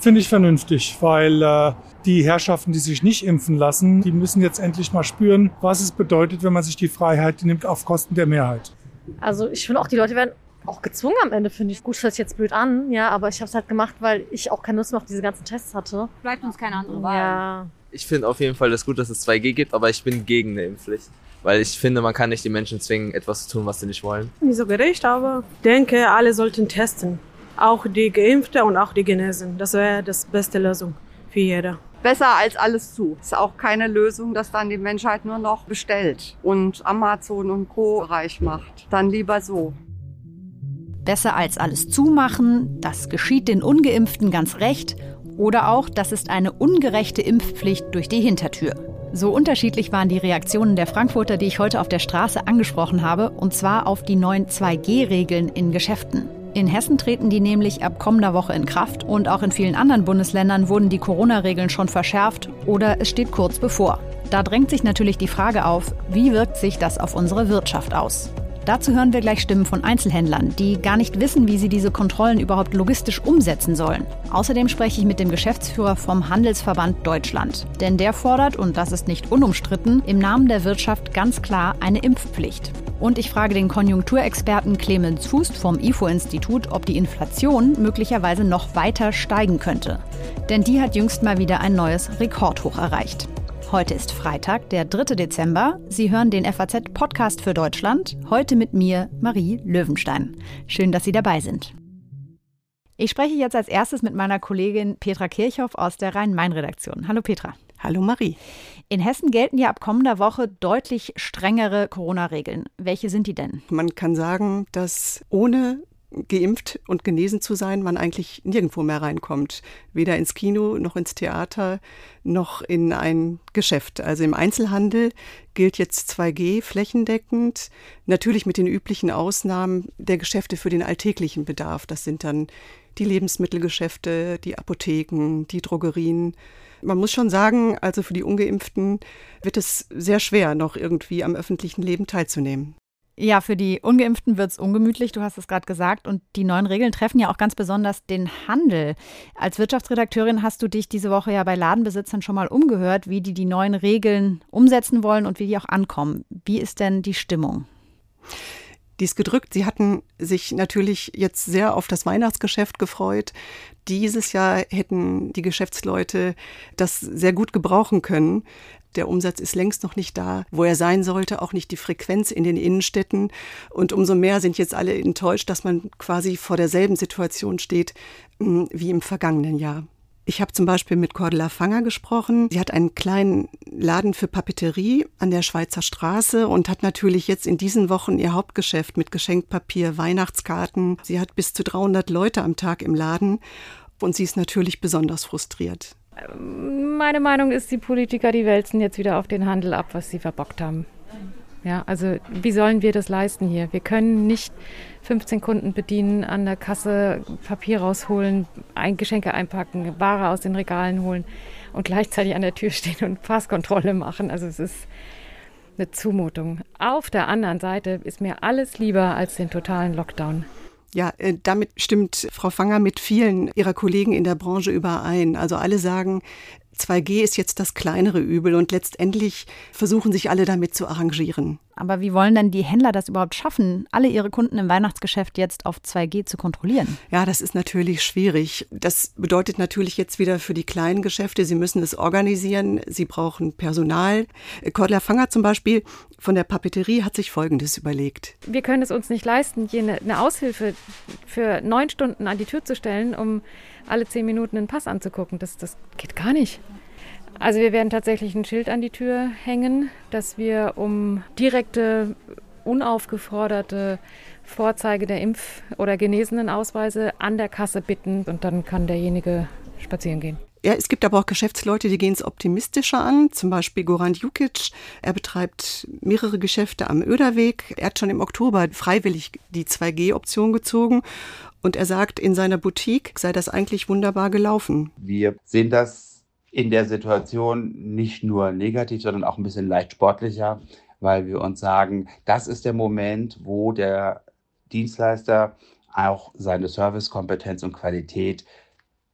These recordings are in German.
Finde ich vernünftig, weil äh, die Herrschaften, die sich nicht impfen lassen, die müssen jetzt endlich mal spüren, was es bedeutet, wenn man sich die Freiheit nimmt auf Kosten der Mehrheit. Also ich finde auch, die Leute werden auch gezwungen am Ende, finde ich. Gut, das hört sich jetzt blöd an, ja, aber ich habe es halt gemacht, weil ich auch keine Lust mehr auf diese ganzen Tests hatte. Bleibt uns keine andere Wahl. Ja. Ich finde auf jeden Fall das gut, dass es 2G gibt, aber ich bin gegen eine Impfpflicht. Weil ich finde, man kann nicht die Menschen zwingen, etwas zu tun, was sie nicht wollen. Nicht so gerecht, aber denke, alle sollten testen. Auch die Geimpfte und auch die Genesen. Das wäre das beste Lösung für jeder. Besser als alles zu. Ist auch keine Lösung, dass dann die Menschheit nur noch bestellt und Amazon und Co. reich macht. Dann lieber so. Besser als alles zumachen, das geschieht den ungeimpften ganz recht oder auch, das ist eine ungerechte Impfpflicht durch die Hintertür. So unterschiedlich waren die Reaktionen der Frankfurter, die ich heute auf der Straße angesprochen habe, und zwar auf die neuen 2G-Regeln in Geschäften. In Hessen treten die nämlich ab kommender Woche in Kraft und auch in vielen anderen Bundesländern wurden die Corona-Regeln schon verschärft oder es steht kurz bevor. Da drängt sich natürlich die Frage auf, wie wirkt sich das auf unsere Wirtschaft aus? Dazu hören wir gleich Stimmen von Einzelhändlern, die gar nicht wissen, wie sie diese Kontrollen überhaupt logistisch umsetzen sollen. Außerdem spreche ich mit dem Geschäftsführer vom Handelsverband Deutschland. Denn der fordert, und das ist nicht unumstritten, im Namen der Wirtschaft ganz klar eine Impfpflicht. Und ich frage den Konjunkturexperten Clemens Fußt vom IFO-Institut, ob die Inflation möglicherweise noch weiter steigen könnte. Denn die hat jüngst mal wieder ein neues Rekordhoch erreicht. Heute ist Freitag, der 3. Dezember. Sie hören den FAZ-Podcast für Deutschland. Heute mit mir, Marie Löwenstein. Schön, dass Sie dabei sind. Ich spreche jetzt als erstes mit meiner Kollegin Petra Kirchhoff aus der Rhein-Main-Redaktion. Hallo Petra. Hallo Marie. In Hessen gelten ja ab kommender Woche deutlich strengere Corona-Regeln. Welche sind die denn? Man kann sagen, dass ohne geimpft und genesen zu sein, man eigentlich nirgendwo mehr reinkommt. Weder ins Kino noch ins Theater noch in ein Geschäft. Also im Einzelhandel gilt jetzt 2G flächendeckend, natürlich mit den üblichen Ausnahmen der Geschäfte für den alltäglichen Bedarf. Das sind dann die Lebensmittelgeschäfte, die Apotheken, die Drogerien. Man muss schon sagen, also für die ungeimpften wird es sehr schwer, noch irgendwie am öffentlichen Leben teilzunehmen. Ja, für die Ungeimpften wird es ungemütlich, du hast es gerade gesagt. Und die neuen Regeln treffen ja auch ganz besonders den Handel. Als Wirtschaftsredakteurin hast du dich diese Woche ja bei Ladenbesitzern schon mal umgehört, wie die die neuen Regeln umsetzen wollen und wie die auch ankommen. Wie ist denn die Stimmung? Die ist gedrückt. Sie hatten sich natürlich jetzt sehr auf das Weihnachtsgeschäft gefreut. Dieses Jahr hätten die Geschäftsleute das sehr gut gebrauchen können. Der Umsatz ist längst noch nicht da, wo er sein sollte, auch nicht die Frequenz in den Innenstädten. Und umso mehr sind jetzt alle enttäuscht, dass man quasi vor derselben Situation steht hm, wie im vergangenen Jahr. Ich habe zum Beispiel mit Cordula Fanger gesprochen. Sie hat einen kleinen Laden für Papeterie an der Schweizer Straße und hat natürlich jetzt in diesen Wochen ihr Hauptgeschäft mit Geschenkpapier, Weihnachtskarten. Sie hat bis zu 300 Leute am Tag im Laden und sie ist natürlich besonders frustriert. Meine Meinung ist, die Politiker, die wälzen jetzt wieder auf den Handel ab, was sie verbockt haben. Ja, also wie sollen wir das leisten hier? Wir können nicht 15 Kunden bedienen, an der Kasse Papier rausholen, ein Geschenke einpacken, Ware aus den Regalen holen und gleichzeitig an der Tür stehen und Passkontrolle machen. Also es ist eine Zumutung. Auf der anderen Seite ist mir alles lieber als den totalen Lockdown. Ja, äh, damit stimmt Frau Fanger mit vielen ihrer Kollegen in der Branche überein. Also alle sagen, 2G ist jetzt das kleinere Übel und letztendlich versuchen sich alle damit zu arrangieren. Aber wie wollen denn die Händler das überhaupt schaffen, alle ihre Kunden im Weihnachtsgeschäft jetzt auf 2G zu kontrollieren? Ja, das ist natürlich schwierig. Das bedeutet natürlich jetzt wieder für die kleinen Geschäfte, sie müssen es organisieren, sie brauchen Personal. Cordler Fanger zum Beispiel von der Papeterie hat sich Folgendes überlegt. Wir können es uns nicht leisten, hier eine Aushilfe für neun Stunden an die Tür zu stellen, um alle zehn Minuten einen Pass anzugucken. Das, das geht gar nicht. Also wir werden tatsächlich ein Schild an die Tür hängen, dass wir um direkte, unaufgeforderte Vorzeige der Impf- oder Genesenenausweise an der Kasse bitten und dann kann derjenige spazieren gehen. Ja, es gibt aber auch Geschäftsleute, die gehen es optimistischer an. Zum Beispiel Goran Jukic. Er betreibt mehrere Geschäfte am Öderweg. Er hat schon im Oktober freiwillig die 2G-Option gezogen. Und er sagt, in seiner Boutique sei das eigentlich wunderbar gelaufen. Wir sehen das in der Situation nicht nur negativ, sondern auch ein bisschen leicht sportlicher, weil wir uns sagen, das ist der Moment, wo der Dienstleister auch seine Servicekompetenz und Qualität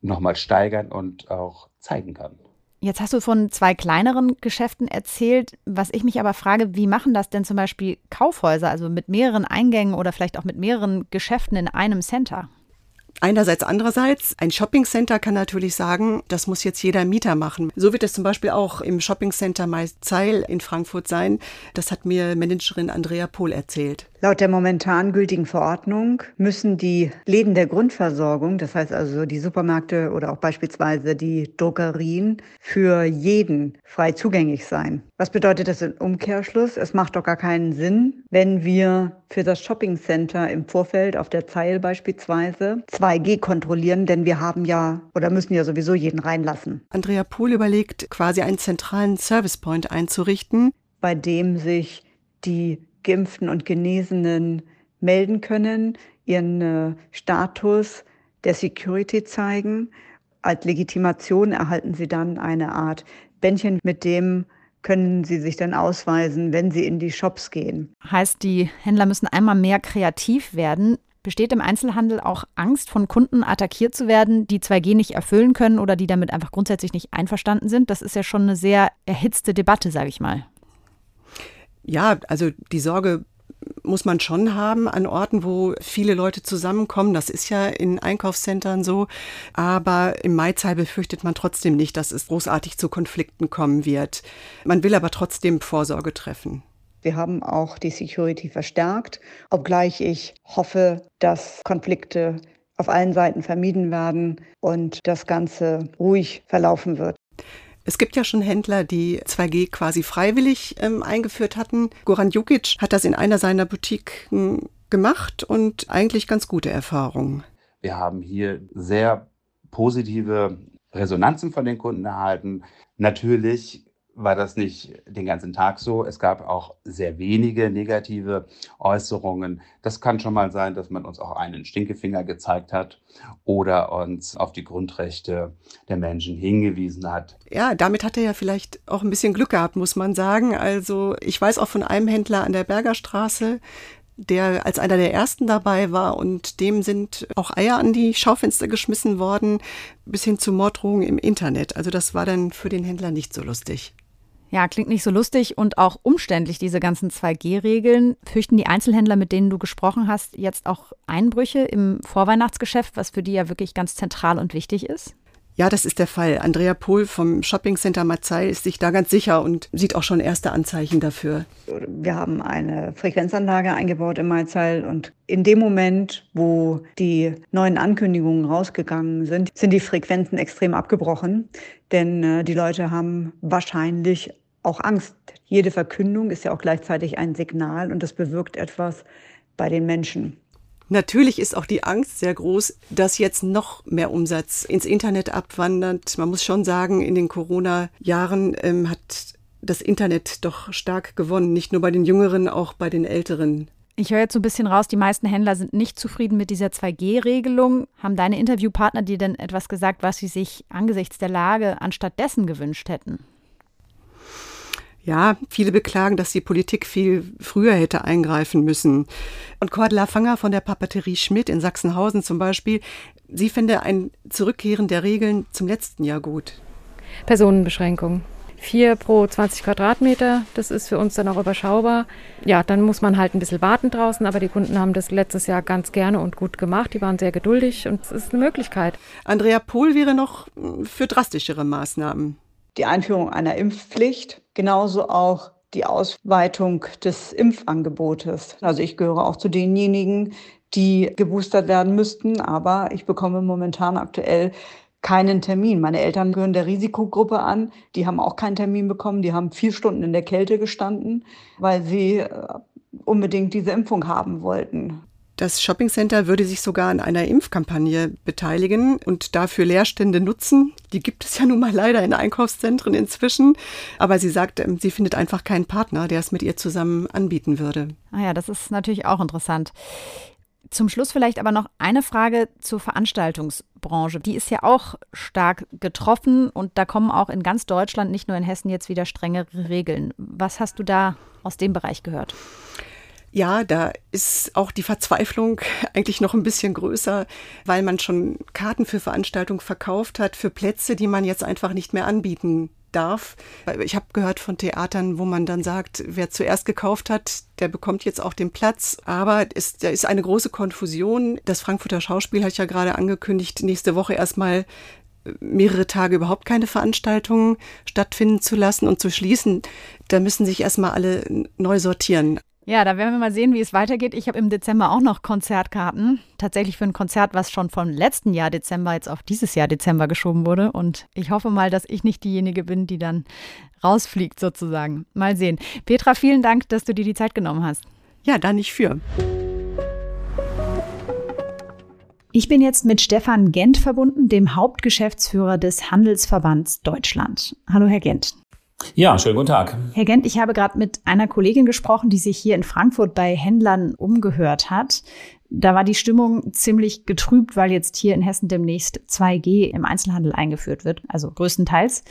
nochmal steigern und auch zeigen kann. Jetzt hast du von zwei kleineren Geschäften erzählt. Was ich mich aber frage, wie machen das denn zum Beispiel Kaufhäuser, also mit mehreren Eingängen oder vielleicht auch mit mehreren Geschäften in einem Center? Einerseits, andererseits, ein Shoppingcenter kann natürlich sagen, das muss jetzt jeder Mieter machen. So wird es zum Beispiel auch im Shoppingcenter Zeil in Frankfurt sein. Das hat mir Managerin Andrea Pohl erzählt. Laut der momentan gültigen Verordnung müssen die Läden der Grundversorgung, das heißt also die Supermärkte oder auch beispielsweise die Druckerien, für jeden frei zugänglich sein. Was bedeutet das im Umkehrschluss? Es macht doch gar keinen Sinn, wenn wir für das Shoppingcenter im Vorfeld auf der Zeil beispielsweise 2G kontrollieren, denn wir haben ja oder müssen ja sowieso jeden reinlassen. Andrea Pohl überlegt, quasi einen zentralen Servicepoint einzurichten, bei dem sich die Geimpften und Genesenen melden können, ihren äh, Status der Security zeigen. Als Legitimation erhalten sie dann eine Art Bändchen, mit dem können sie sich dann ausweisen, wenn sie in die Shops gehen. Heißt, die Händler müssen einmal mehr kreativ werden. Besteht im Einzelhandel auch Angst, von Kunden attackiert zu werden, die 2G nicht erfüllen können oder die damit einfach grundsätzlich nicht einverstanden sind? Das ist ja schon eine sehr erhitzte Debatte, sage ich mal. Ja, also die Sorge muss man schon haben an Orten, wo viele Leute zusammenkommen. Das ist ja in Einkaufszentren so. Aber im Maizeil befürchtet man trotzdem nicht, dass es großartig zu Konflikten kommen wird. Man will aber trotzdem Vorsorge treffen. Wir haben auch die Security verstärkt, obgleich ich hoffe, dass Konflikte auf allen Seiten vermieden werden und das Ganze ruhig verlaufen wird. Es gibt ja schon Händler, die 2G quasi freiwillig ähm, eingeführt hatten. Goran Jukic hat das in einer seiner Boutiquen gemacht und eigentlich ganz gute Erfahrungen. Wir haben hier sehr positive Resonanzen von den Kunden erhalten. Natürlich war das nicht den ganzen Tag so. Es gab auch sehr wenige negative Äußerungen. Das kann schon mal sein, dass man uns auch einen Stinkefinger gezeigt hat oder uns auf die Grundrechte der Menschen hingewiesen hat. Ja, damit hat er ja vielleicht auch ein bisschen Glück gehabt, muss man sagen. Also ich weiß auch von einem Händler an der Bergerstraße, der als einer der ersten dabei war und dem sind auch Eier an die Schaufenster geschmissen worden, bis hin zu Morddrohungen im Internet. Also das war dann für den Händler nicht so lustig. Ja, klingt nicht so lustig und auch umständlich, diese ganzen 2G-Regeln. Fürchten die Einzelhändler, mit denen du gesprochen hast, jetzt auch Einbrüche im Vorweihnachtsgeschäft, was für die ja wirklich ganz zentral und wichtig ist? Ja, das ist der Fall. Andrea Pohl vom Shopping Center Marzei ist sich da ganz sicher und sieht auch schon erste Anzeichen dafür. Wir haben eine Frequenzanlage eingebaut im Marzei und in dem Moment, wo die neuen Ankündigungen rausgegangen sind, sind die Frequenzen extrem abgebrochen, denn äh, die Leute haben wahrscheinlich auch Angst. Jede Verkündung ist ja auch gleichzeitig ein Signal und das bewirkt etwas bei den Menschen. Natürlich ist auch die Angst sehr groß, dass jetzt noch mehr Umsatz ins Internet abwandert. Man muss schon sagen, in den Corona-Jahren ähm, hat das Internet doch stark gewonnen, nicht nur bei den Jüngeren, auch bei den Älteren. Ich höre jetzt so ein bisschen raus, die meisten Händler sind nicht zufrieden mit dieser 2G-Regelung. Haben deine Interviewpartner dir denn etwas gesagt, was sie sich angesichts der Lage anstattdessen gewünscht hätten? Ja, viele beklagen, dass die Politik viel früher hätte eingreifen müssen. Und Cordula Fanger von der Papeterie Schmidt in Sachsenhausen zum Beispiel, sie finde ein Zurückkehren der Regeln zum letzten Jahr gut. Personenbeschränkung. Vier pro 20 Quadratmeter, das ist für uns dann auch überschaubar. Ja, dann muss man halt ein bisschen warten draußen, aber die Kunden haben das letztes Jahr ganz gerne und gut gemacht. Die waren sehr geduldig und es ist eine Möglichkeit. Andrea Pohl wäre noch für drastischere Maßnahmen die Einführung einer Impfpflicht, genauso auch die Ausweitung des Impfangebotes. Also ich gehöre auch zu denjenigen, die geboostert werden müssten, aber ich bekomme momentan aktuell keinen Termin. Meine Eltern gehören der Risikogruppe an. Die haben auch keinen Termin bekommen. Die haben vier Stunden in der Kälte gestanden, weil sie äh, unbedingt diese Impfung haben wollten. Das Shoppingcenter würde sich sogar an einer Impfkampagne beteiligen und dafür Leerstände nutzen. Die gibt es ja nun mal leider in Einkaufszentren inzwischen. Aber sie sagt, ähm, sie findet einfach keinen Partner, der es mit ihr zusammen anbieten würde. Ah ja, das ist natürlich auch interessant. Zum Schluss vielleicht aber noch eine Frage zur Veranstaltungsbranche. Die ist ja auch stark getroffen und da kommen auch in ganz Deutschland, nicht nur in Hessen, jetzt wieder strengere Regeln. Was hast du da aus dem Bereich gehört? Ja, da ist auch die Verzweiflung eigentlich noch ein bisschen größer, weil man schon Karten für Veranstaltungen verkauft hat, für Plätze, die man jetzt einfach nicht mehr anbieten darf. Ich habe gehört von Theatern, wo man dann sagt, wer zuerst gekauft hat, der bekommt jetzt auch den Platz. Aber es, da ist eine große Konfusion. Das Frankfurter Schauspiel hat ja gerade angekündigt, nächste Woche erstmal mehrere Tage überhaupt keine Veranstaltungen stattfinden zu lassen und zu schließen. Da müssen sich erstmal alle neu sortieren. Ja, da werden wir mal sehen, wie es weitergeht. Ich habe im Dezember auch noch Konzertkarten. Tatsächlich für ein Konzert, was schon vom letzten Jahr Dezember jetzt auf dieses Jahr Dezember geschoben wurde. Und ich hoffe mal, dass ich nicht diejenige bin, die dann rausfliegt sozusagen. Mal sehen. Petra, vielen Dank, dass du dir die Zeit genommen hast. Ja, da nicht für. Ich bin jetzt mit Stefan Gent verbunden, dem Hauptgeschäftsführer des Handelsverbands Deutschland. Hallo, Herr Gent. Ja, schönen guten Tag. Herr Gent, ich habe gerade mit einer Kollegin gesprochen, die sich hier in Frankfurt bei Händlern umgehört hat. Da war die Stimmung ziemlich getrübt, weil jetzt hier in Hessen demnächst 2G im Einzelhandel eingeführt wird, also größtenteils.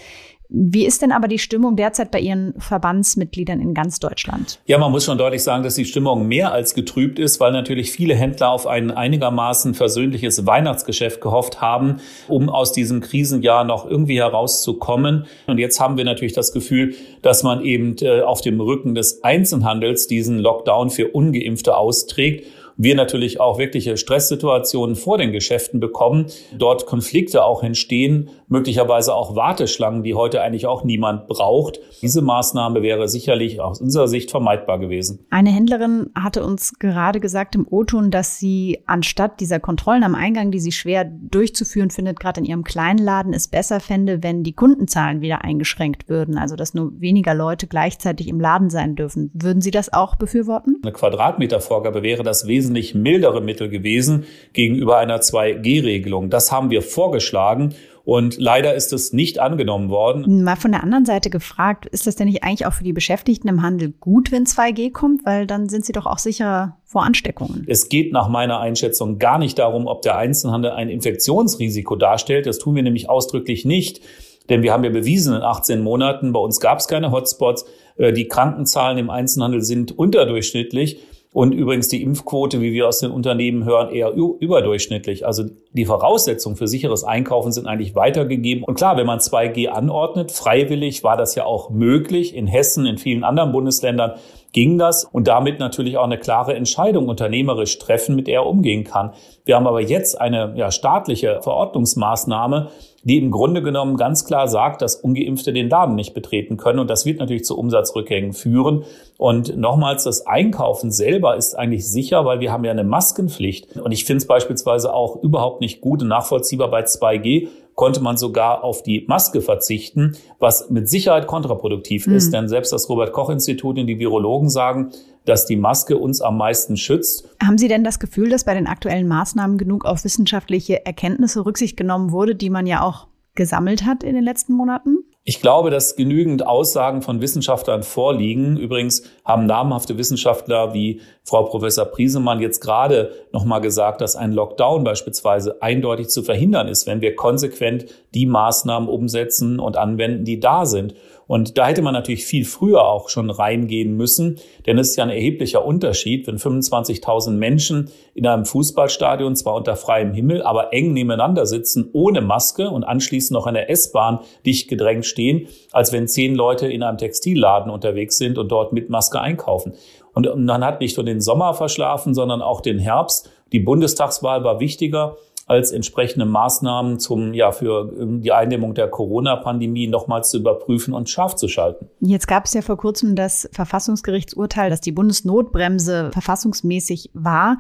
Wie ist denn aber die Stimmung derzeit bei Ihren Verbandsmitgliedern in ganz Deutschland? Ja, man muss schon deutlich sagen, dass die Stimmung mehr als getrübt ist, weil natürlich viele Händler auf ein einigermaßen versöhnliches Weihnachtsgeschäft gehofft haben, um aus diesem Krisenjahr noch irgendwie herauszukommen. Und jetzt haben wir natürlich das Gefühl, dass man eben äh, auf dem Rücken des Einzelhandels diesen Lockdown für ungeimpfte austrägt wir natürlich auch wirkliche Stresssituationen vor den Geschäften bekommen, dort Konflikte auch entstehen, möglicherweise auch Warteschlangen, die heute eigentlich auch niemand braucht. Diese Maßnahme wäre sicherlich aus unserer Sicht vermeidbar gewesen. Eine Händlerin hatte uns gerade gesagt im O-Ton, dass sie anstatt dieser Kontrollen am Eingang, die sie schwer durchzuführen findet, gerade in ihrem kleinen Laden, es besser fände, wenn die Kundenzahlen wieder eingeschränkt würden, also dass nur weniger Leute gleichzeitig im Laden sein dürfen. Würden Sie das auch befürworten? Eine Quadratmetervorgabe wäre das wesentlich wesentlich mildere Mittel gewesen gegenüber einer 2G-Regelung. Das haben wir vorgeschlagen. Und leider ist es nicht angenommen worden. Mal von der anderen Seite gefragt, ist das denn nicht eigentlich auch für die Beschäftigten im Handel gut, wenn 2G kommt? Weil dann sind sie doch auch sicherer vor Ansteckungen. Es geht nach meiner Einschätzung gar nicht darum, ob der Einzelhandel ein Infektionsrisiko darstellt. Das tun wir nämlich ausdrücklich nicht. Denn wir haben ja bewiesen, in 18 Monaten, bei uns gab es keine Hotspots. Äh, die Krankenzahlen im Einzelhandel sind unterdurchschnittlich. Und übrigens die Impfquote, wie wir aus den Unternehmen hören, eher überdurchschnittlich. Also die Voraussetzungen für sicheres Einkaufen sind eigentlich weitergegeben. Und klar, wenn man 2G anordnet, freiwillig war das ja auch möglich. In Hessen, in vielen anderen Bundesländern ging das und damit natürlich auch eine klare Entscheidung unternehmerisch treffen, mit der er umgehen kann. Wir haben aber jetzt eine ja, staatliche Verordnungsmaßnahme, die im Grunde genommen ganz klar sagt, dass ungeimpfte den Laden nicht betreten können. Und das wird natürlich zu Umsatzrückgängen führen. Und nochmals, das Einkaufen selber ist eigentlich sicher, weil wir haben ja eine Maskenpflicht. Und ich finde es beispielsweise auch überhaupt nicht gut und nachvollziehbar bei 2G, konnte man sogar auf die Maske verzichten, was mit Sicherheit kontraproduktiv mhm. ist. Denn selbst das Robert Koch Institut und die Virologen sagen, dass die Maske uns am meisten schützt. Haben Sie denn das Gefühl, dass bei den aktuellen Maßnahmen genug auf wissenschaftliche Erkenntnisse Rücksicht genommen wurde, die man ja auch gesammelt hat in den letzten Monaten? Ich glaube, dass genügend Aussagen von Wissenschaftlern vorliegen. Übrigens haben namhafte Wissenschaftler wie Frau Professor Priesemann jetzt gerade nochmal gesagt, dass ein Lockdown beispielsweise eindeutig zu verhindern ist, wenn wir konsequent die Maßnahmen umsetzen und anwenden, die da sind. Und da hätte man natürlich viel früher auch schon reingehen müssen, denn es ist ja ein erheblicher Unterschied, wenn 25.000 Menschen in einem Fußballstadion zwar unter freiem Himmel, aber eng nebeneinander sitzen, ohne Maske und anschließend noch in der S-Bahn dicht gedrängt stehen, als wenn zehn Leute in einem Textilladen unterwegs sind und dort mit Maske einkaufen. Und man hat nicht nur den Sommer verschlafen, sondern auch den Herbst. Die Bundestagswahl war wichtiger als entsprechende Maßnahmen zum, ja, für ähm, die Eindämmung der Corona-Pandemie nochmals zu überprüfen und scharf zu schalten. Jetzt gab es ja vor kurzem das Verfassungsgerichtsurteil, dass die Bundesnotbremse verfassungsmäßig war.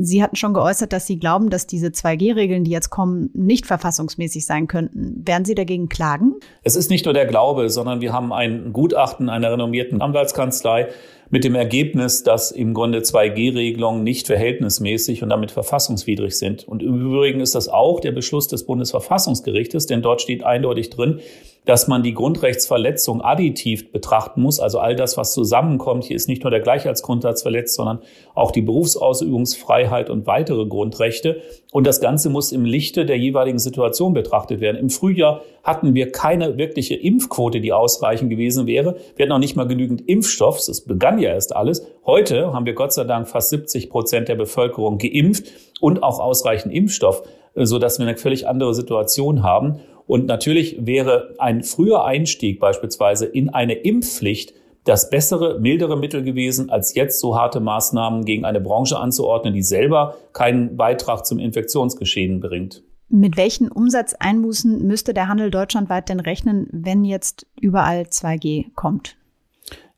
Sie hatten schon geäußert, dass Sie glauben, dass diese 2G-Regeln, die jetzt kommen, nicht verfassungsmäßig sein könnten. Werden Sie dagegen klagen? Es ist nicht nur der Glaube, sondern wir haben ein Gutachten einer renommierten Anwaltskanzlei, mit dem Ergebnis, dass im Grunde 2G-Regelungen nicht verhältnismäßig und damit verfassungswidrig sind. Und im Übrigen ist das auch der Beschluss des Bundesverfassungsgerichtes, denn dort steht eindeutig drin, dass man die Grundrechtsverletzung additiv betrachten muss. Also all das, was zusammenkommt. Hier ist nicht nur der Gleichheitsgrundsatz verletzt, sondern auch die Berufsausübungsfreiheit und weitere Grundrechte. Und das Ganze muss im Lichte der jeweiligen Situation betrachtet werden. Im Frühjahr hatten wir keine wirkliche Impfquote, die ausreichend gewesen wäre. Wir hatten auch nicht mal genügend Impfstoffs. Es begann ja erst alles. Heute haben wir Gott sei Dank fast 70 Prozent der Bevölkerung geimpft und auch ausreichend Impfstoff, so dass wir eine völlig andere Situation haben. Und natürlich wäre ein früher Einstieg beispielsweise in eine Impfpflicht das bessere, mildere Mittel gewesen, als jetzt so harte Maßnahmen gegen eine Branche anzuordnen, die selber keinen Beitrag zum Infektionsgeschehen bringt. Mit welchen Umsatzeinbußen müsste der Handel deutschlandweit denn rechnen, wenn jetzt überall 2G kommt?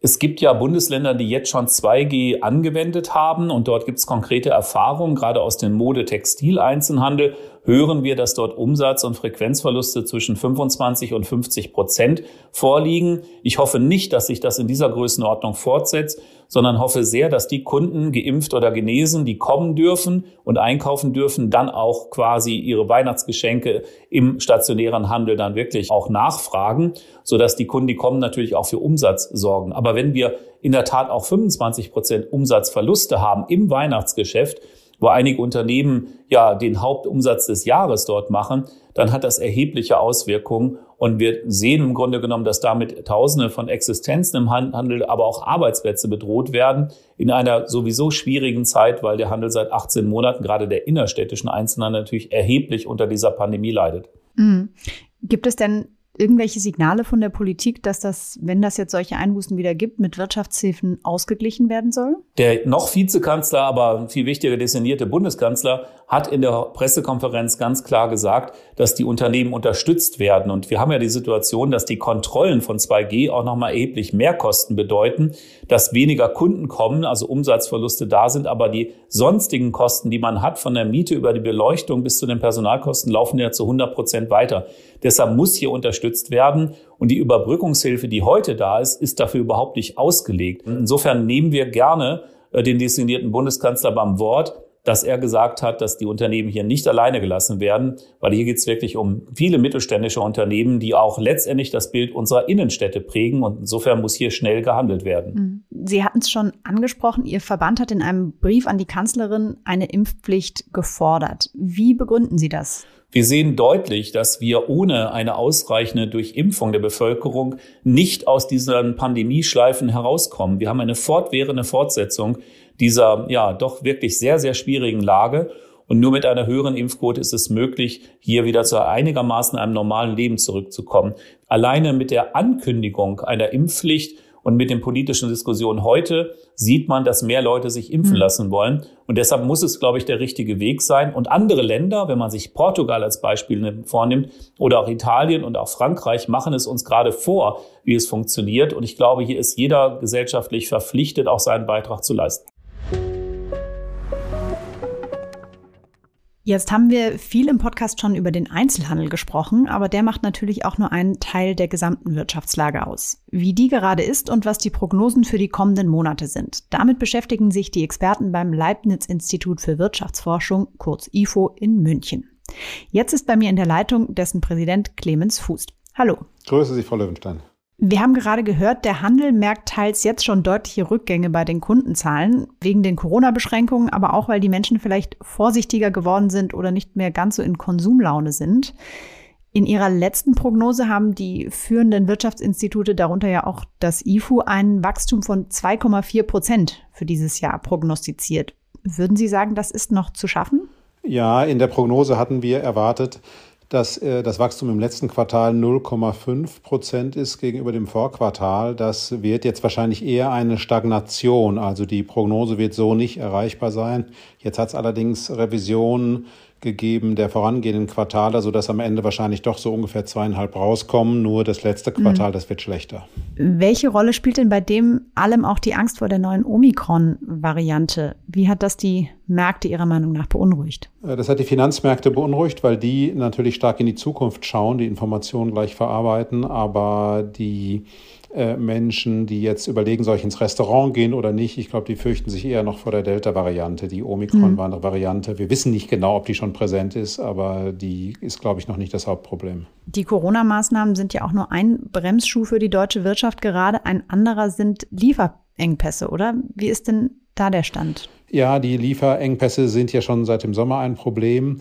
Es gibt ja Bundesländer, die jetzt schon 2G angewendet haben und dort gibt es konkrete Erfahrungen, gerade aus dem Mode-Textil-Einzelhandel hören wir, dass dort Umsatz- und Frequenzverluste zwischen 25 und 50 Prozent vorliegen. Ich hoffe nicht, dass sich das in dieser Größenordnung fortsetzt, sondern hoffe sehr, dass die Kunden geimpft oder genesen, die kommen dürfen und einkaufen dürfen, dann auch quasi ihre Weihnachtsgeschenke im stationären Handel dann wirklich auch nachfragen, sodass die Kunden, die kommen, natürlich auch für Umsatz sorgen. Aber wenn wir in der Tat auch 25 Prozent Umsatzverluste haben im Weihnachtsgeschäft, wo einige Unternehmen ja den Hauptumsatz des Jahres dort machen, dann hat das erhebliche Auswirkungen. Und wir sehen im Grunde genommen, dass damit Tausende von Existenzen im Handel, aber auch Arbeitsplätze bedroht werden in einer sowieso schwierigen Zeit, weil der Handel seit 18 Monaten, gerade der innerstädtischen Einzelhandel, natürlich erheblich unter dieser Pandemie leidet. Mhm. Gibt es denn irgendwelche Signale von der Politik, dass das, wenn das jetzt solche Einbußen wieder gibt, mit Wirtschaftshilfen ausgeglichen werden soll? Der noch Vizekanzler, aber viel wichtiger designierte Bundeskanzler hat in der Pressekonferenz ganz klar gesagt, dass die Unternehmen unterstützt werden. Und wir haben ja die Situation, dass die Kontrollen von 2G auch nochmal erheblich mehr Kosten bedeuten, dass weniger Kunden kommen, also Umsatzverluste da sind, aber die sonstigen Kosten, die man hat, von der Miete über die Beleuchtung bis zu den Personalkosten, laufen ja zu 100 Prozent weiter. Deshalb muss hier unterstützt werden. Und die Überbrückungshilfe, die heute da ist, ist dafür überhaupt nicht ausgelegt. Insofern nehmen wir gerne äh, den designierten Bundeskanzler beim Wort dass er gesagt hat, dass die Unternehmen hier nicht alleine gelassen werden, weil hier geht es wirklich um viele mittelständische Unternehmen, die auch letztendlich das Bild unserer Innenstädte prägen. Und insofern muss hier schnell gehandelt werden. Mhm. Sie hatten es schon angesprochen, Ihr Verband hat in einem Brief an die Kanzlerin eine Impfpflicht gefordert. Wie begründen Sie das? Wir sehen deutlich, dass wir ohne eine ausreichende Durchimpfung der Bevölkerung nicht aus diesen Pandemieschleifen herauskommen. Wir haben eine fortwährende Fortsetzung dieser ja doch wirklich sehr, sehr schwierigen Lage. Und nur mit einer höheren Impfquote ist es möglich, hier wieder zu einigermaßen einem normalen Leben zurückzukommen. Alleine mit der Ankündigung einer Impfpflicht und mit den politischen Diskussionen heute sieht man, dass mehr Leute sich impfen mhm. lassen wollen. Und deshalb muss es, glaube ich, der richtige Weg sein. Und andere Länder, wenn man sich Portugal als Beispiel vornimmt oder auch Italien und auch Frankreich, machen es uns gerade vor, wie es funktioniert. Und ich glaube, hier ist jeder gesellschaftlich verpflichtet, auch seinen Beitrag zu leisten. Jetzt haben wir viel im Podcast schon über den Einzelhandel gesprochen, aber der macht natürlich auch nur einen Teil der gesamten Wirtschaftslage aus. Wie die gerade ist und was die Prognosen für die kommenden Monate sind. Damit beschäftigen sich die Experten beim Leibniz Institut für Wirtschaftsforschung, kurz IFO, in München. Jetzt ist bei mir in der Leitung dessen Präsident Clemens Fuß. Hallo. Grüße Sie, Frau Löwenstein. Wir haben gerade gehört, der Handel merkt teils jetzt schon deutliche Rückgänge bei den Kundenzahlen, wegen den Corona-Beschränkungen, aber auch, weil die Menschen vielleicht vorsichtiger geworden sind oder nicht mehr ganz so in Konsumlaune sind. In ihrer letzten Prognose haben die führenden Wirtschaftsinstitute, darunter ja auch das IFU, ein Wachstum von 2,4 Prozent für dieses Jahr prognostiziert. Würden Sie sagen, das ist noch zu schaffen? Ja, in der Prognose hatten wir erwartet, dass äh, das Wachstum im letzten Quartal 0,5 Prozent ist gegenüber dem Vorquartal. Das wird jetzt wahrscheinlich eher eine Stagnation. Also die Prognose wird so nicht erreichbar sein. Jetzt hat es allerdings Revisionen gegeben der vorangehenden Quartale, sodass am Ende wahrscheinlich doch so ungefähr zweieinhalb rauskommen. Nur das letzte Quartal, mhm. das wird schlechter. Welche Rolle spielt denn bei dem allem auch die Angst vor der neuen Omikron-Variante? Wie hat das die Märkte Ihrer Meinung nach beunruhigt? Äh, das hat die Finanzmärkte beunruhigt, weil die natürlich stark in die Zukunft schauen, die Informationen gleich verarbeiten, aber die äh, Menschen, die jetzt überlegen, soll ich ins Restaurant gehen oder nicht. Ich glaube, die fürchten sich eher noch vor der Delta-Variante. Die Omikron-Variante. Wir wissen nicht genau, ob die schon präsent ist, aber die ist, glaube ich, noch nicht das Hauptproblem. Die Corona-Maßnahmen sind ja auch nur ein Bremsschuh für die deutsche Wirtschaft gerade. Ein anderer sind Lieferengpässe, oder? Wie ist denn da der Stand? Ja, die Lieferengpässe sind ja schon seit dem Sommer ein Problem.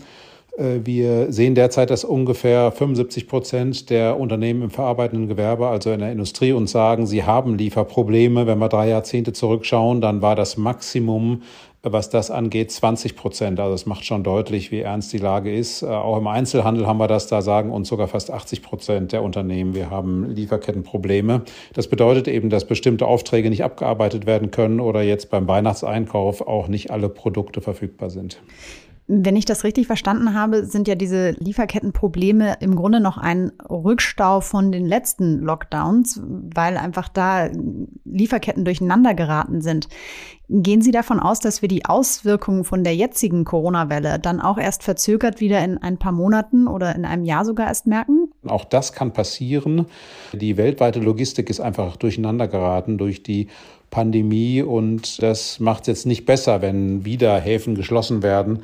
Äh, wir sehen derzeit, dass ungefähr 75 Prozent der Unternehmen im verarbeitenden Gewerbe, also in der Industrie, uns sagen, sie haben Lieferprobleme. Wenn wir drei Jahrzehnte zurückschauen, dann war das Maximum, was das angeht, 20 Prozent. Also es macht schon deutlich, wie ernst die Lage ist. Äh, auch im Einzelhandel haben wir das, da sagen uns sogar fast 80 Prozent der Unternehmen, wir haben Lieferkettenprobleme. Das bedeutet eben, dass bestimmte Aufträge nicht abgearbeitet werden können oder jetzt beim Weihnachtseinkauf auch nicht alle Produkte verfügbar sind. Wenn ich das richtig verstanden habe, sind ja diese Lieferkettenprobleme im Grunde noch ein Rückstau von den letzten Lockdowns, weil einfach da Lieferketten durcheinander geraten sind. Gehen Sie davon aus, dass wir die Auswirkungen von der jetzigen Corona-Welle dann auch erst verzögert wieder in ein paar Monaten oder in einem Jahr sogar erst merken? Auch das kann passieren. Die weltweite Logistik ist einfach durcheinander geraten durch die Pandemie und das macht es jetzt nicht besser, wenn wieder Häfen geschlossen werden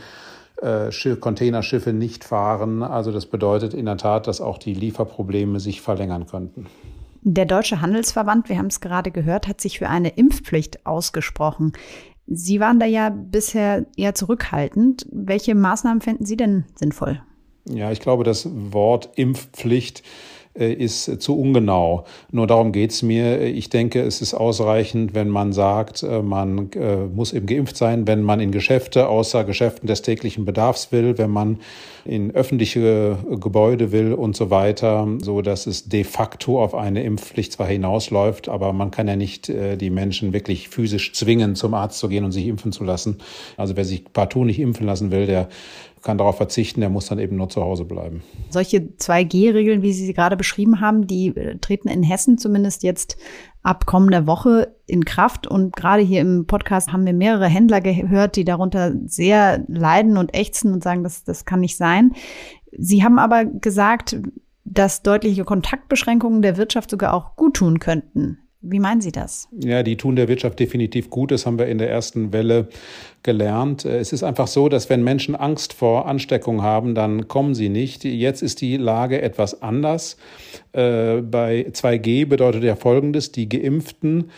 äh, Containerschiffe nicht fahren. Also das bedeutet in der Tat, dass auch die Lieferprobleme sich verlängern könnten. Der Deutsche Handelsverband, wir haben es gerade gehört, hat sich für eine Impfpflicht ausgesprochen. Sie waren da ja bisher eher zurückhaltend. Welche Maßnahmen fänden Sie denn sinnvoll? Ja, ich glaube, das Wort Impfpflicht äh, ist zu ungenau. Nur darum geht's mir. Ich denke, es ist ausreichend, wenn man sagt, äh, man äh, muss eben geimpft sein, wenn man in Geschäfte außer Geschäften des täglichen Bedarfs will, wenn man in öffentliche Gebäude will und so weiter, so dass es de facto auf eine Impfpflicht zwar hinausläuft, aber man kann ja nicht die Menschen wirklich physisch zwingen, zum Arzt zu gehen und sich impfen zu lassen. Also wer sich partout nicht impfen lassen will, der kann darauf verzichten, der muss dann eben nur zu Hause bleiben. Solche 2G-Regeln, wie Sie sie gerade beschrieben haben, die äh, treten in Hessen zumindest jetzt ab kommender Woche in Kraft. Und gerade hier im Podcast haben wir mehrere Händler gehört, die darunter sehr leiden und ächzen und sagen, das, das kann nicht sein. Sie haben aber gesagt, dass deutliche Kontaktbeschränkungen der Wirtschaft sogar auch gut tun könnten. Wie meinen Sie das? Ja, die tun der Wirtschaft definitiv gut. Das haben wir in der ersten Welle gelernt. Es ist einfach so, dass wenn Menschen Angst vor Ansteckung haben, dann kommen sie nicht. Jetzt ist die Lage etwas anders. Äh, bei 2G bedeutet ja Folgendes, die Geimpften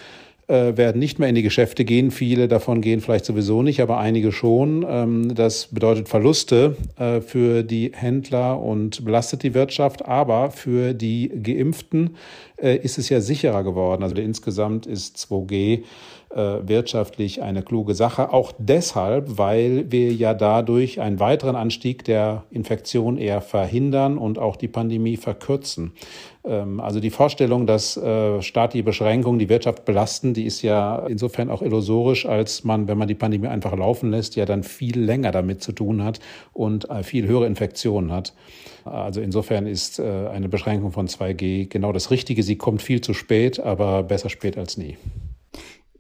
äh, werden nicht mehr in die Geschäfte gehen. Viele davon gehen vielleicht sowieso nicht, aber einige schon. Ähm, das bedeutet Verluste äh, für die Händler und belastet die Wirtschaft. Aber für die Geimpften äh, ist es ja sicherer geworden. Also insgesamt ist 2G wirtschaftlich eine kluge Sache. Auch deshalb, weil wir ja dadurch einen weiteren Anstieg der Infektion eher verhindern und auch die Pandemie verkürzen. Ähm, also die Vorstellung, dass äh, staatliche Beschränkungen die Wirtschaft belasten, die ist ja insofern auch illusorisch, als man, wenn man die Pandemie einfach laufen lässt, ja dann viel länger damit zu tun hat und äh, viel höhere Infektionen hat. Also insofern ist äh, eine Beschränkung von 2G genau das Richtige. Sie kommt viel zu spät, aber besser spät als nie.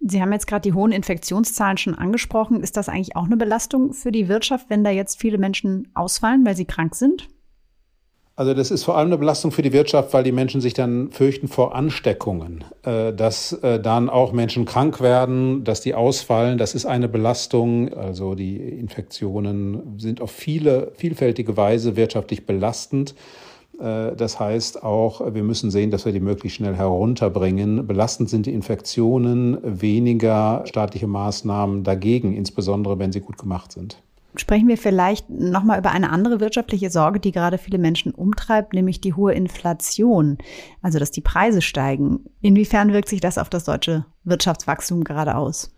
Sie haben jetzt gerade die hohen Infektionszahlen schon angesprochen. Ist das eigentlich auch eine Belastung für die Wirtschaft, wenn da jetzt viele Menschen ausfallen, weil sie krank sind? Also das ist vor allem eine Belastung für die Wirtschaft, weil die Menschen sich dann fürchten vor Ansteckungen, äh, dass äh, dann auch Menschen krank werden, dass die ausfallen. Das ist eine Belastung. Also die Infektionen sind auf viele vielfältige Weise wirtschaftlich belastend. Äh, das heißt auch, wir müssen sehen, dass wir die möglichst schnell herunterbringen. Belastend sind die Infektionen, weniger staatliche Maßnahmen dagegen, insbesondere wenn sie gut gemacht sind sprechen wir vielleicht nochmal über eine andere wirtschaftliche Sorge, die gerade viele Menschen umtreibt, nämlich die hohe Inflation, also dass die Preise steigen. Inwiefern wirkt sich das auf das deutsche Wirtschaftswachstum gerade aus?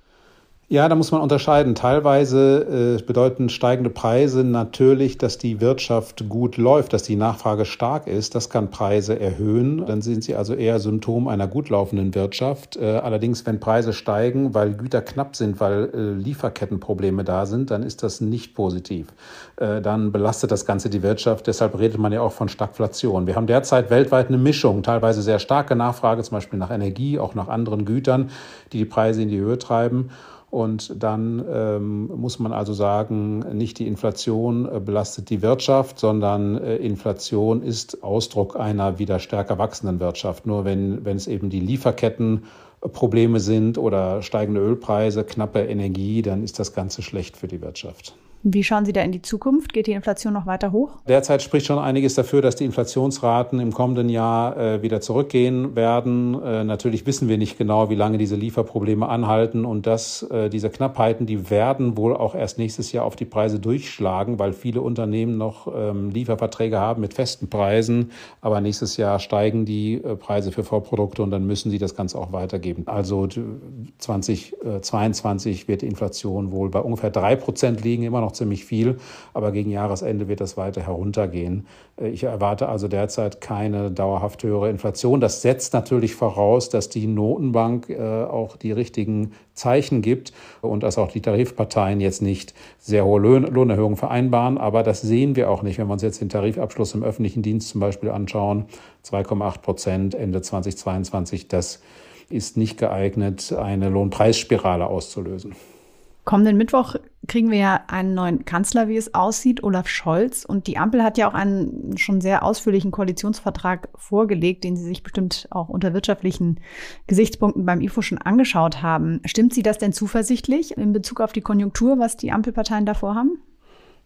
Ja, da muss man unterscheiden. Teilweise äh, bedeuten steigende Preise natürlich, dass die Wirtschaft gut läuft, dass die Nachfrage stark ist. Das kann Preise erhöhen. Dann sind sie also eher Symptom einer gut laufenden Wirtschaft. Äh, allerdings, wenn Preise steigen, weil Güter knapp sind, weil äh, Lieferkettenprobleme da sind, dann ist das nicht positiv. Äh, dann belastet das Ganze die Wirtschaft. Deshalb redet man ja auch von Stagflation. Wir haben derzeit weltweit eine Mischung, teilweise sehr starke Nachfrage, zum Beispiel nach Energie, auch nach anderen Gütern, die die Preise in die Höhe treiben. Und dann ähm, muss man also sagen, nicht die Inflation äh, belastet die Wirtschaft, sondern äh, Inflation ist Ausdruck einer wieder stärker wachsenden Wirtschaft. Nur wenn, wenn es eben die Lieferketten Probleme sind oder steigende Ölpreise, knappe Energie, dann ist das Ganze schlecht für die Wirtschaft. Wie schauen Sie da in die Zukunft? Geht die Inflation noch weiter hoch? Derzeit spricht schon einiges dafür, dass die Inflationsraten im kommenden Jahr äh, wieder zurückgehen werden. Äh, natürlich wissen wir nicht genau, wie lange diese Lieferprobleme anhalten und dass äh, diese Knappheiten, die werden wohl auch erst nächstes Jahr auf die Preise durchschlagen, weil viele Unternehmen noch ähm, Lieferverträge haben mit festen Preisen. Aber nächstes Jahr steigen die äh, Preise für Vorprodukte und dann müssen sie das Ganze auch weitergeben. Also 2022 wird die Inflation wohl bei ungefähr drei Prozent liegen, immer noch noch ziemlich viel, aber gegen Jahresende wird das weiter heruntergehen. Äh, ich erwarte also derzeit keine dauerhaft höhere Inflation. Das setzt natürlich voraus, dass die Notenbank äh, auch die richtigen Zeichen gibt und dass auch die Tarifparteien jetzt nicht sehr hohe Lohnerhöhungen vereinbaren. Aber das sehen wir auch nicht, wenn wir uns jetzt den Tarifabschluss im öffentlichen Dienst zum Beispiel anschauen. 2,8 Prozent Ende 2022. Das ist nicht geeignet, eine Lohnpreisspirale auszulösen. Kommenden Mittwoch kriegen wir ja einen neuen Kanzler, wie es aussieht, Olaf Scholz. Und die Ampel hat ja auch einen schon sehr ausführlichen Koalitionsvertrag vorgelegt, den Sie sich bestimmt auch unter wirtschaftlichen Gesichtspunkten beim IFO schon angeschaut haben. Stimmt Sie das denn zuversichtlich in Bezug auf die Konjunktur, was die Ampelparteien davor haben?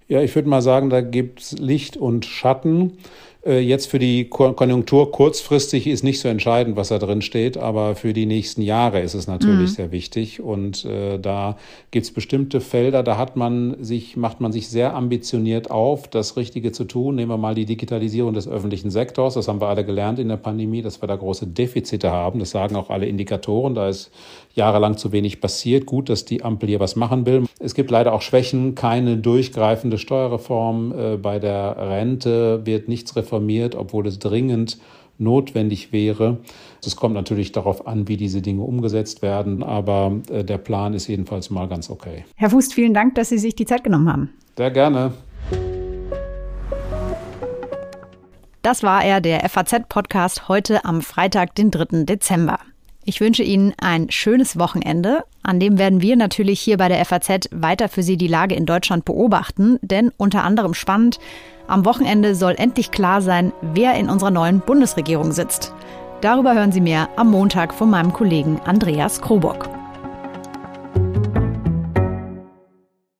Ja, ich würde mal sagen, da gibt es Licht und Schatten. Äh, jetzt für die Konjunktur kurzfristig ist nicht so entscheidend, was da drin steht, aber für die nächsten Jahre ist es natürlich mhm. sehr wichtig. Und äh, da gibt es bestimmte Felder, da hat man sich, macht man sich sehr ambitioniert auf, das Richtige zu tun. Nehmen wir mal die Digitalisierung des öffentlichen Sektors. Das haben wir alle gelernt in der Pandemie, dass wir da große Defizite haben. Das sagen auch alle Indikatoren. Da ist jahrelang zu wenig passiert. Gut, dass die Ampel hier was machen will. Es gibt leider auch Schwächen, keine durchgreifende Steuerreform. Äh, bei der Rente wird nichts reformiert, obwohl es dringend notwendig wäre. Es kommt natürlich darauf an, wie diese Dinge umgesetzt werden, aber äh, der Plan ist jedenfalls mal ganz okay. Herr Fußt, vielen Dank, dass Sie sich die Zeit genommen haben. Sehr gerne. Das war er, der FAZ-Podcast heute am Freitag, den 3. Dezember. Ich wünsche Ihnen ein schönes Wochenende. An dem werden wir natürlich hier bei der FAZ weiter für Sie die Lage in Deutschland beobachten. Denn unter anderem spannend, am Wochenende soll endlich klar sein, wer in unserer neuen Bundesregierung sitzt. Darüber hören Sie mehr am Montag von meinem Kollegen Andreas Krobock.